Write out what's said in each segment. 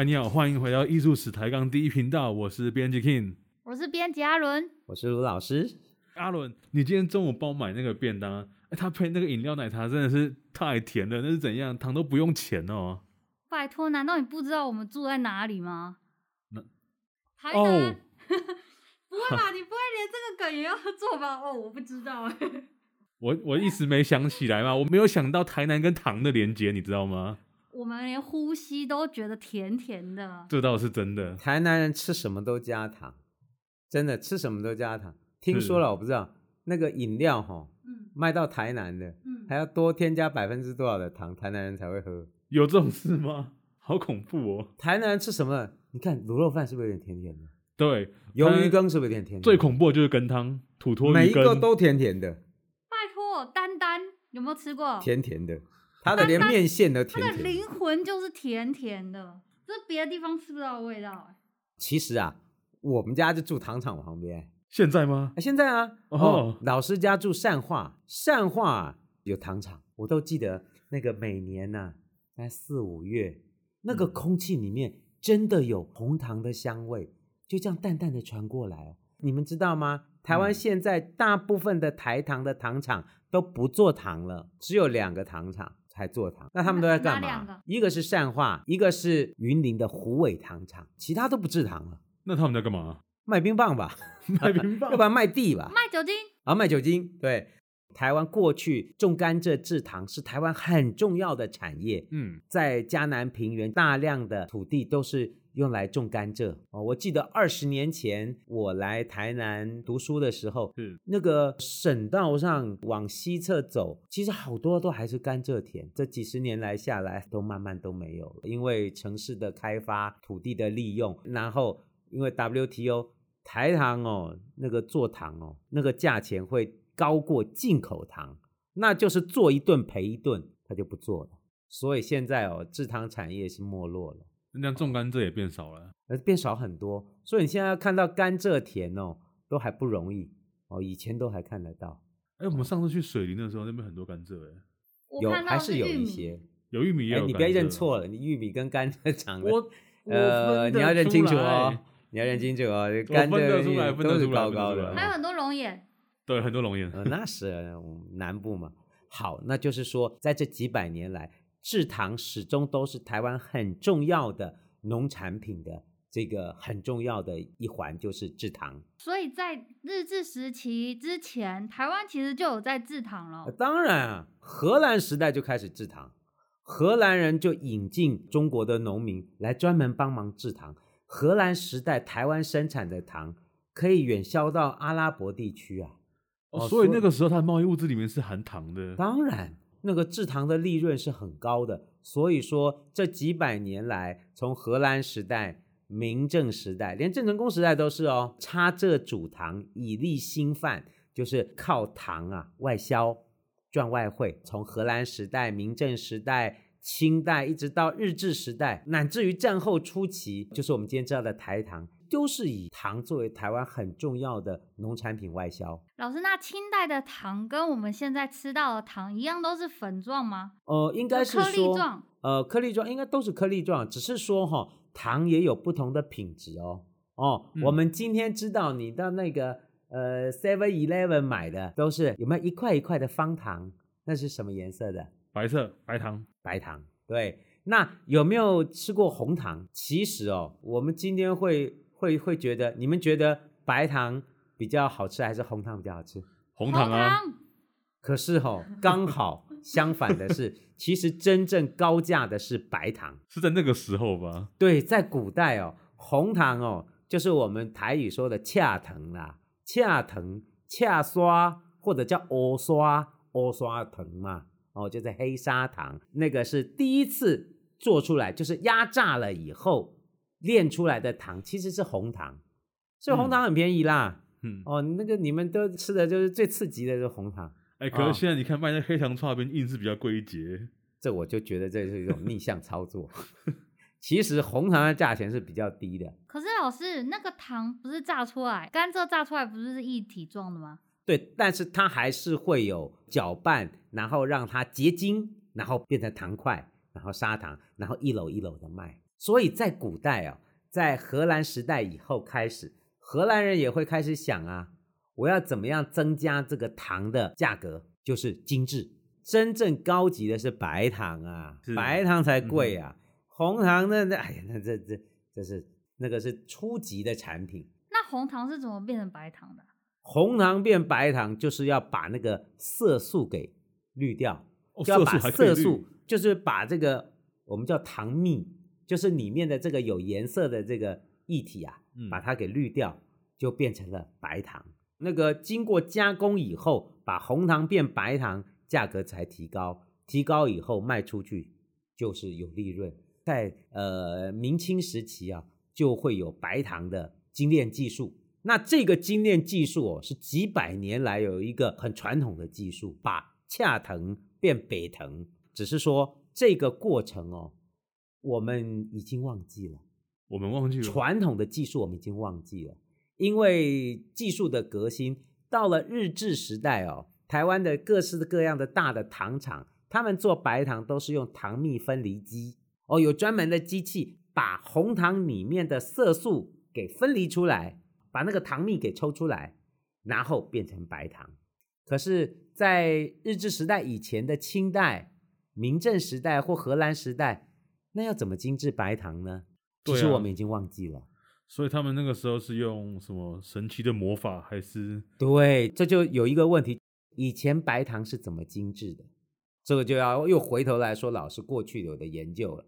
嗨，你好，欢迎回到艺术史抬杠第一频道，我是编辑 King，我是编辑阿伦，我是卢老师。阿伦，你今天中午帮我买那个便当，哎，他配那个饮料奶茶真的是太甜了，那是怎样？糖都不用钱哦。拜托，难道你不知道我们住在哪里吗？那台南？哦、不会吧？你不会连这个梗也要做吧？哦，我不知道哎。我我一时没想起来嘛，我没有想到台南跟糖的连接，你知道吗？我们连呼吸都觉得甜甜的，这倒是真的。台南人吃什么都加糖，真的吃什么都加糖。听说了，我不知道那个饮料哈，嗯，卖到台南的，嗯，还要多添加百分之多少的糖，台南人才会喝。有这种事吗？好恐怖哦！台南人吃什么？你看卤肉饭是不是有点甜甜的？对，鱿鱼羹是不是有点甜甜的？最恐怖的就是羹汤，土托鱼羹，每一个都甜甜的。拜托，丹丹有没有吃过？甜甜的。它的连面线都甜甜，它的灵魂就是甜甜的，这别的地方吃不到的味道。其实啊，我们家就住糖厂旁边。现在吗？现在啊。哦，哦，老师家住善化，善化有糖厂，我都记得那个每年呐、啊，在四五月，那个空气里面真的有红糖的香味，就这样淡淡的传过来。你们知道吗？台湾现在大部分的台糖的糖厂都不做糖了，只有两个糖厂。还做糖，那他们都在干嘛？一个是善化，一个是云林的虎尾糖厂，其他都不制糖了。那他们在干嘛？卖冰棒吧，卖冰棒，要不然卖地吧，卖酒精啊，卖酒精。对，台湾过去种甘蔗制糖是台湾很重要的产业。嗯，在嘉南平原大量的土地都是。用来种甘蔗哦，我记得二十年前我来台南读书的时候，嗯，那个省道上往西侧走，其实好多都还是甘蔗田。这几十年来下来，都慢慢都没有了，因为城市的开发、土地的利用，然后因为 WTO 台糖哦，那个做糖哦，那个价钱会高过进口糖，那就是做一顿赔一顿，他就不做了。所以现在哦，制糖产业是没落了。那种甘蔗也变少了，呃，变少很多，所以你现在要看到甘蔗田哦，都还不容易哦。以前都还看得到。哎，我们上次去水林的时候，那边很多甘蔗，哎，有还是有一些，有玉米也有。你不要认错了，你玉米跟甘蔗长 得，呃，你要认清楚哦，你要认清楚哦，甘蔗都是高高的，还有很多龙眼，对，很多龙眼，那是南部嘛。好，那就是说，在这几百年来。制糖始终都是台湾很重要的农产品的这个很重要的一环，就是制糖。所以在日治时期之前，台湾其实就有在制糖了。当然啊，荷兰时代就开始制糖，荷兰人就引进中国的农民来专门帮忙制糖。荷兰时代台湾生产的糖可以远销到阿拉伯地区啊。哦，所以那个时候它的贸易物资里面是含糖的。当然。那个制糖的利润是很高的，所以说这几百年来，从荷兰时代、明郑时代，连郑成功时代都是哦，插蔗煮糖以利兴贩，就是靠糖啊外销赚外汇。从荷兰时代、明郑时代、清代一直到日治时代，乃至于战后初期，就是我们今天知道的台糖。都是以糖作为台湾很重要的农产品外销。老师，那清代的糖跟我们现在吃到的糖一样，都是粉状吗？呃，应该是说颗粒状。呃，颗粒状应该都是颗粒状，只是说哈、哦，糖也有不同的品质哦。哦，嗯、我们今天知道你到那个呃 Seven Eleven 买的都是有没有一块一块的方糖？那是什么颜色的？白色，白糖，白糖。对，那有没有吃过红糖？其实哦，我们今天会。会会觉得你们觉得白糖比较好吃还是红糖比较好吃？红糖啊！可是哦，刚好相反的是，其实真正高价的是白糖，是在那个时候吧？对，在古代哦，红糖哦，就是我们台语说的恰藤啦，恰藤、恰刷或者叫乌刷、乌刷藤嘛，哦，就是黑砂糖，那个是第一次做出来，就是压榨了以后。炼出来的糖其实是红糖，所以红糖很便宜啦。嗯，哦，那个你们都吃的就是最刺激的就是红糖。哎、欸，可是现在你看卖那黑糖剉冰硬是比较贵一截，这我就觉得这是一种逆向操作。其实红糖的价钱是比较低的。可是老师，那个糖不是榨出来，甘蔗榨出来不是是一体状的吗？对，但是它还是会有搅拌，然后让它结晶，然后变成糖块，然后砂糖，然后一篓一篓的卖。所以在古代啊，在荷兰时代以后开始，荷兰人也会开始想啊，我要怎么样增加这个糖的价格，就是精致。真正高级的是白糖啊，白糖才贵啊，嗯、红糖那那哎呀，那这这这是那个是初级的产品。那红糖是怎么变成白糖的？红糖变白糖就是要把那个色素给滤掉，哦、就要把色素，就是把这个我们叫糖蜜，就是里面的这个有颜色的这个液体啊，嗯、把它给滤掉，就变成了白糖。那个经过加工以后，把红糖变白糖。价格才提高，提高以后卖出去就是有利润。在呃明清时期啊，就会有白糖的精炼技术。那这个精炼技术哦，是几百年来有一个很传统的技术，把洽藤变北藤。只是说这个过程哦，我们已经忘记了。我们忘记了传统的技术，我们已经忘记了，因为技术的革新到了日治时代哦。台湾的各式各样的大的糖厂，他们做白糖都是用糖蜜分离机哦，有专门的机器把红糖里面的色素给分离出来，把那个糖蜜给抽出来，然后变成白糖。可是，在日治时代以前的清代、明正时代或荷兰时代，那要怎么精制白糖呢？其实我们已经忘记了。所以他们那个时候是用什么神奇的魔法，还是？对，这就有一个问题。以前白糖是怎么精制的？这个就要又回头来说老师过去有的研究了。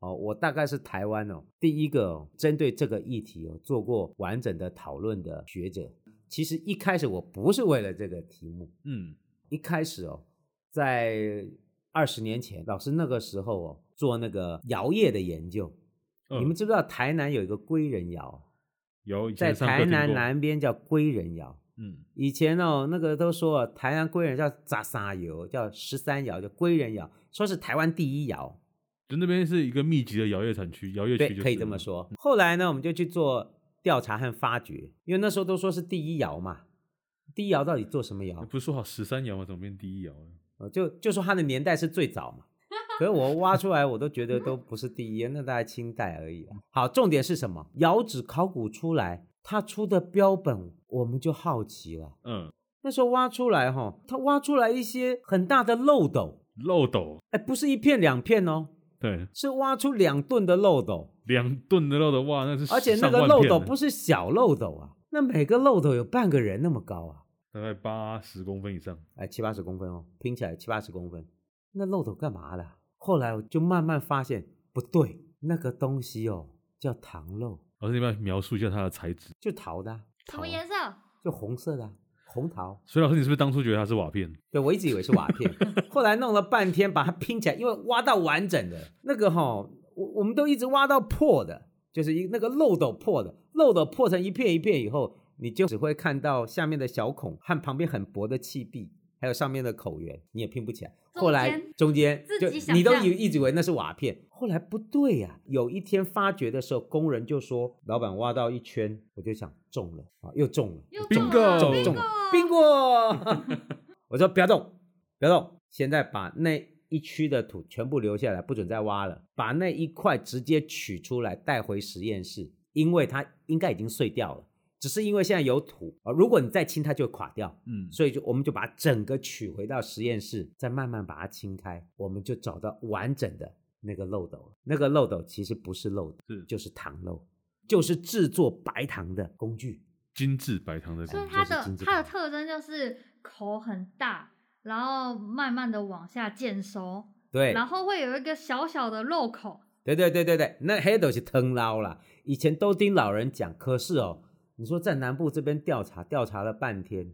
哦，我大概是台湾哦第一个哦针对这个议题哦做过完整的讨论的学者。其实一开始我不是为了这个题目，嗯，一开始哦在二十年前，老师那个时候哦做那个窑业的研究。嗯，你们知不知道台南有一个归仁窑？有，在台南南边叫归仁窑。嗯，以前哦，那个都说台南归仁叫杂沙窑，叫十三窑，叫归仁窑，说是台湾第一窑。就那边是一个密集的窑业产区，窑业区、就、可以这么说。后来呢，我们就去做调查和发掘，因为那时候都说是第一窑嘛。第一窑到底做什么窑？不是说好十三窑吗？怎么变第一窑了？就就说它的年代是最早嘛。可是我挖出来，我都觉得都不是第一，那大概清代而已。好，重点是什么？窑址考古出来。它出的标本，我们就好奇了。嗯，那时候挖出来哈，它挖出来一些很大的漏斗。漏斗？哎，不是一片两片哦。对，是挖出两吨的漏斗。两吨的漏斗，哇，那是。而且那个漏斗不是小漏斗啊，那每个漏斗有半个人那么高啊，大概八十公分以上。哎，七八十公分哦，拼起来七八十公分。那漏斗干嘛的？后来我就慢慢发现不对，那个东西哦叫糖漏。老师，你要描述一下它的材质？就陶的，什么颜色？就红色的红陶。所以老师，你是不是当初觉得它是瓦片？对，我一直以为是瓦片，后来弄了半天把它拼起来，因为挖到完整的那个哈，我我们都一直挖到破的，就是一那个漏斗破的，漏斗破成一片一片以后，你就只会看到下面的小孔和旁边很薄的气壁。还有上面的口缘，你也拼不起来。后来中间就你都以一直以为那是瓦片，后来不对呀、啊。有一天发掘的时候，工人就说：“老板挖到一圈，我就想中了啊，又中了，又中了，中中了，宾果。”我说：“不要动，不要动，现在把那一区的土全部留下来，不准再挖了。把那一块直接取出来带回实验室，因为它应该已经碎掉了。”只是因为现在有土啊，如果你再清，它就会垮掉。嗯，所以就我们就把整个取回到实验室，再慢慢把它清开，我们就找到完整的那个漏斗。那个漏斗其实不是漏斗，是就是糖漏，就是制作白糖的工具，精致白糖的工具。所以它的它的特征就是口很大，然后慢慢的往下渐收，对，然后会有一个小小的漏口。对对对对对，那黑豆是藤捞了。以前都听老人讲，可是哦。你说在南部这边调查，调查了半天，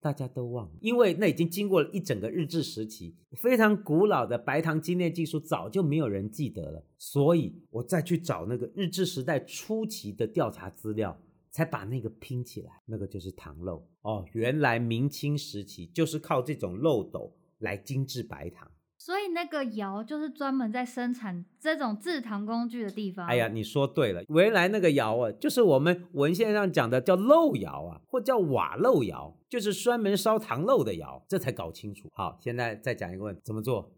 大家都忘了，因为那已经经过了一整个日治时期，非常古老的白糖精炼技术早就没有人记得了，所以我再去找那个日治时代初期的调查资料，才把那个拼起来，那个就是糖漏哦，原来明清时期就是靠这种漏斗来精制白糖。所以那个窑就是专门在生产这种制糖工具的地方。哎呀，你说对了，原来那个窑啊，就是我们文献上讲的叫漏窑啊，或叫瓦漏窑，就是专门烧糖漏的窑。这才搞清楚。好，现在再讲一个问题，怎么做？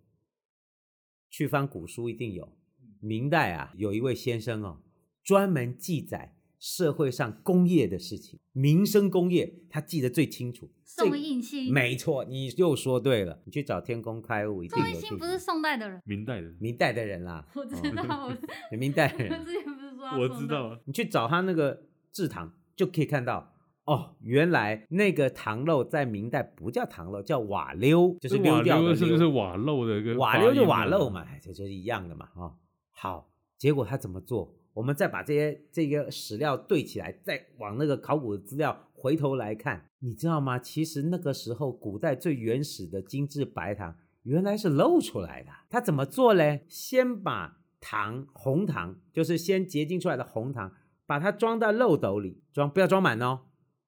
去翻古书一定有，明代啊，有一位先生哦，专门记载社会上工业的事情，民生工业，他记得最清楚。宋应星，没错，你又说对了。你去找天工开物，一定有。宋应星不是宋代的人，明代的，明代的人啦。我知道，我明代人。之前不是说我知道。你去找他那个制糖，就可以看到哦，原来那个糖漏在明代不叫糖漏，叫瓦溜，就是溜掉的溜。是不是瓦漏的一个？瓦溜就瓦漏嘛，这就是一样的嘛，哦。好，结果他怎么做？我们再把这些这个史料对起来，再往那个考古的资料回头来看，你知道吗？其实那个时候古代最原始的精致白糖原来是漏出来的。他怎么做嘞？先把糖红糖，就是先结晶出来的红糖，把它装到漏斗里，装不要装满哦。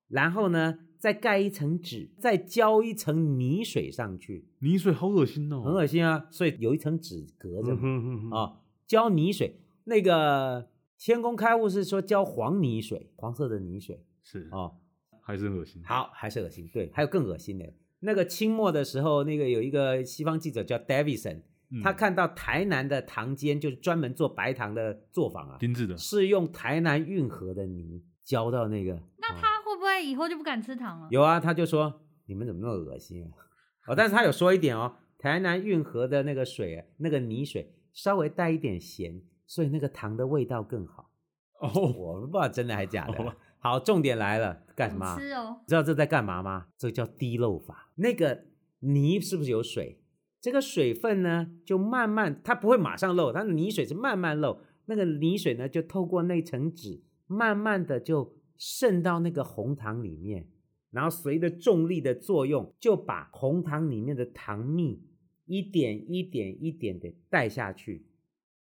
然后呢，再盖一层纸，再浇一层泥水上去。泥水好恶心哦，很恶心啊！所以有一层纸隔着嘛，啊，浇泥水那个。天工开物是说浇黄泥水，黄色的泥水是哦，还是恶心。好，还是恶心。对，还有更恶心的。那个清末的时候，那个有一个西方记者叫 Davidson，嗯，他看到台南的糖监，就是专门做白糖的作坊啊，精致的，是用台南运河的泥浇到那个。那他会不会以后就不敢吃糖了？有啊，他就说你们怎么那么恶心啊？哦，但是他有说一点哦，台南运河的那个水，那个泥水稍微带一点咸。所以那个糖的味道更好 哦，oh, 我不知道真的还是假的。Oh. 好，重点来了，干什么？吃哦。知道这在干嘛吗？这叫滴漏法。那个泥是不是有水？这个水分呢，就慢慢，它不会马上漏，它的泥水是慢慢漏。那个泥水呢，就透过那层纸，慢慢的就渗到那个红糖里面，然后随着重力的作用，就把红糖里面的糖蜜一点一点一点的带下去。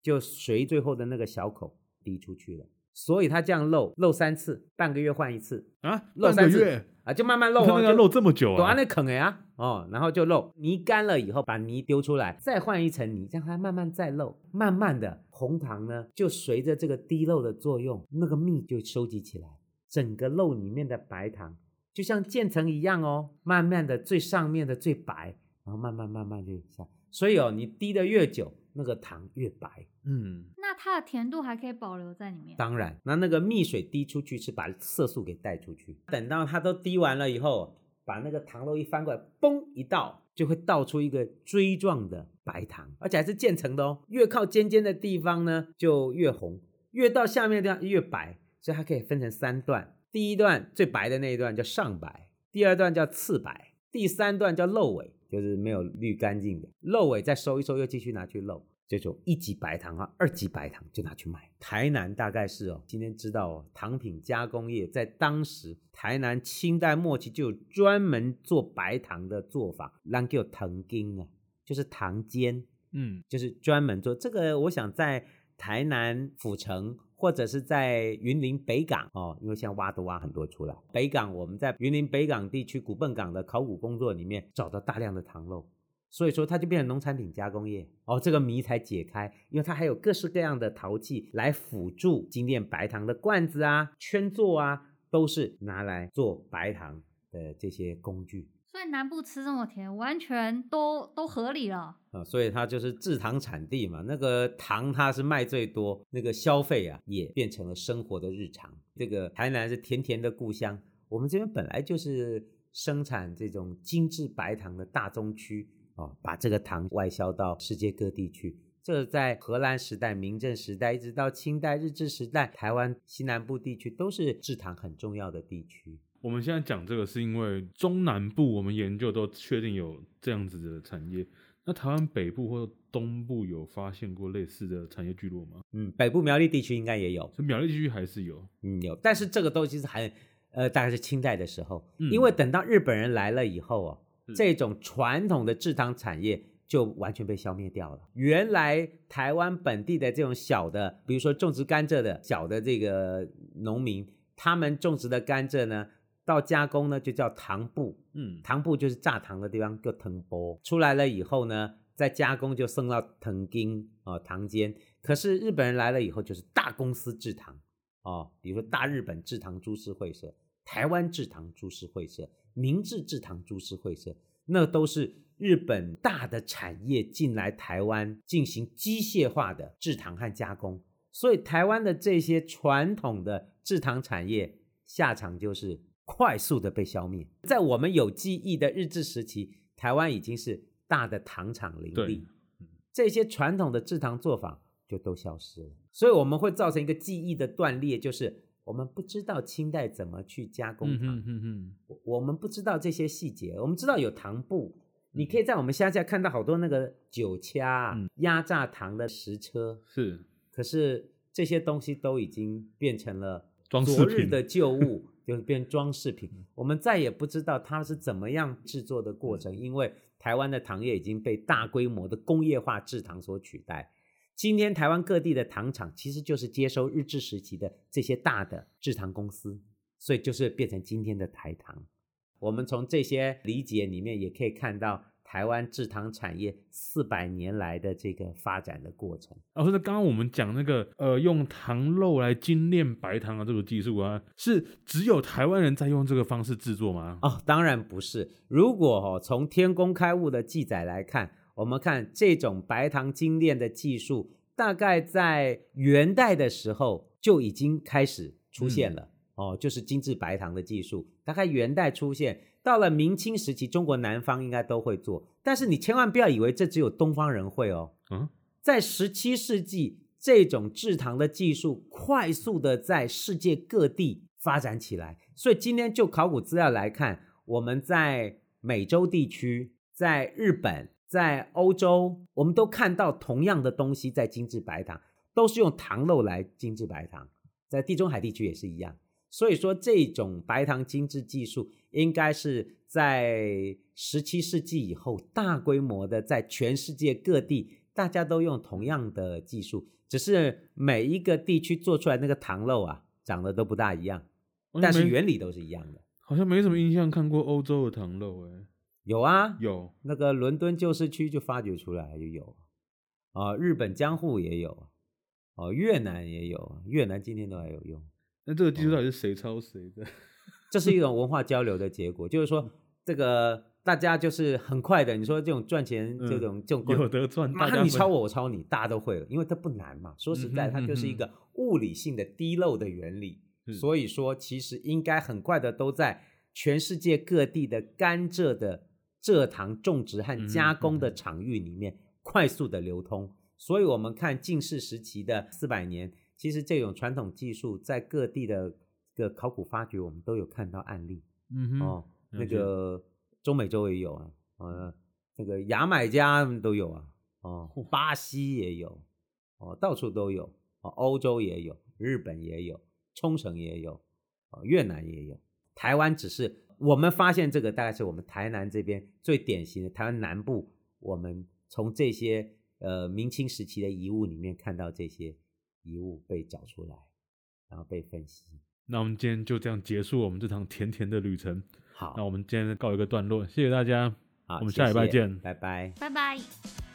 就随最后的那个小口滴出去了，所以它这样漏漏三次，半个月换一次啊，漏三次啊，就慢慢漏啊，要漏这么久啊，躲那坑呀，哦，然后就漏泥干了以后，把泥丢出来，再换一层泥，让它慢慢再漏，慢慢的红糖呢，就随着这个滴漏的作用，那个蜜就收集起来，整个漏里面的白糖就像渐层一样哦，慢慢的最上面的最白，然后慢慢慢慢就下，所以哦，你滴的越久。那个糖越白，嗯，那它的甜度还可以保留在里面。当然，那那个蜜水滴出去是把色素给带出去。等到它都滴完了以后，把那个糖漏一翻过来，嘣一倒，就会倒出一个锥状的白糖，而且还是渐层的哦。越靠尖尖的地方呢，就越红；越到下面的地方越白。所以它可以分成三段：第一段最白的那一段叫上白，第二段叫次白，第三段叫漏尾。就是没有滤干净的漏尾，再收一收，又继续拿去漏，这种一级白糖啊，二级白糖就拿去卖。台南大概是哦，今天知道哦，糖品加工业在当时台南清代末期就有专门做白糖的做法，那叫糖精啊，就是糖煎，嗯，就是专门做这个。我想在台南府城。或者是在云林北港哦，因为现在挖都挖很多出来。北港我们在云林北港地区古笨港的考古工作里面找到大量的糖漏，所以说它就变成农产品加工业哦，这个谜才解开，因为它还有各式各样的陶器来辅助精炼白糖的罐子啊、圈座啊，都是拿来做白糖的这些工具。所以南部吃这么甜，完全都都合理了啊！所以它就是制糖产地嘛，那个糖它是卖最多，那个消费啊也变成了生活的日常。这个台南是甜甜的故乡，我们这边本来就是生产这种精致白糖的大宗区啊，把这个糖外销到世界各地去。这在荷兰时代、明郑时代，一直到清代、日治时代，台湾西南部地区都是制糖很重要的地区。我们现在讲这个是因为中南部我们研究都确定有这样子的产业，那台湾北部或者东部有发现过类似的产业聚落吗？嗯，北部苗栗地区应该也有，苗栗地区还是有，嗯有，但是这个东西是还呃大概是清代的时候，嗯，因为等到日本人来了以后哦，嗯，这种传统的制糖产业就完全被消灭掉了。原来台湾本地的这种小的，比如说种植甘蔗的小的这个农民，他们种植的甘蔗呢，到加工呢，就叫糖布，嗯，糖布就是榨糖的地方，叫藤波。出来了以后呢，再加工就送到藤金啊，糖间。可是日本人来了以后，就是大公司制糖哦，比如说大日本制糖株式会社、台湾制糖株式会社、明治制糖株式会社，那都是日本大的产业进来台湾进行机械化的制糖和加工，所以台湾的这些传统的制糖产业下场就是快速的被消灭。在我们有记忆的日治时期，台湾已经是大的糖厂林立，这些传统的制糖作坊就都消失了，所以我们会造成一个记忆的断裂，就是。我们不知道清代怎么去加工糖，嗯嗯嗯，我们不知道这些细节。我们知道有糖布，你可以在我们乡下看到好多那个酒掐、嗯、压榨糖的石车，是。可是这些东西都已经变成了昨日的旧物，就是变装饰品。我们再也不知道它是怎么样制作的过程，因为台湾的糖业已经被大规模的工业化制糖所取代。今天台湾各地的糖厂其实就是接收日治时期的这些大的制糖公司，所以就是变成今天的台糖。我们从这些理解里面也可以看到台湾制糖产业四百年来的这个发展的过程。老师，那刚刚我们讲那个呃用糖肉来精炼白糖的这个技术啊，是只有台湾人在用这个方式制作吗？哦，当然不是。如果哦从天工开物的记载来看。我们看这种白糖精炼的技术，大概在元代的时候就已经开始出现了、嗯、哦，就是精制白糖的技术，大概元代出现，到了明清时期，中国南方应该都会做，但是你千万不要以为这只有东方人会哦。嗯，在十七世纪，这种制糖的技术快速的在世界各地发展起来，所以今天就考古资料来看，我们在美洲地区，在日本。在欧洲，我们都看到同样的东西在精制白糖，都是用糖漏来精制白糖。在地中海地区也是一样，所以说这种白糖精制技术应该是在十七世纪以后大规模的在全世界各地，大家都用同样的技术，只是每一个地区做出来那个糖漏啊，长得都不大一样，但是原理都是一样的。好像没什么印象看过欧洲的糖漏哎。有啊，有那个伦敦旧市区就发掘出来就有，啊，日本江户也有，哦，越南也有，越南今天都还有用。那这个技术到底是谁抄谁的？这是一种文化交流的结果，就是说这个大家就是很快的，你说这种赚钱这种、嗯、这种有得赚，那你抄我，我抄你，大家都会了，因为它不难嘛。说实在，它就是一个物理性的滴漏的原理，嗯、所以说其实应该很快的都在全世界各地的甘蔗的。蔗糖种植和加工的场域里面快速的流通，所以我们看近世时期的四百年，其实这种传统技术在各地的个考古发掘，我们都有看到案例。嗯哼，哦，那个中美洲也有啊，呃，那个牙买加都有啊，哦，巴西也有，哦，到处都有，哦，欧洲也有，日本也有，冲绳也有，哦，越南也有，台湾只是。我们发现这个大概是我们台南这边最典型的台湾南部，我们从这些呃明清时期的遗物里面看到这些遗物被找出来，然后被分析。那我们今天就这样结束我们这趟甜甜的旅程。好，那我们今天告一个段落，谢谢大家。好，我们下礼拜见，谢谢，拜拜，拜拜。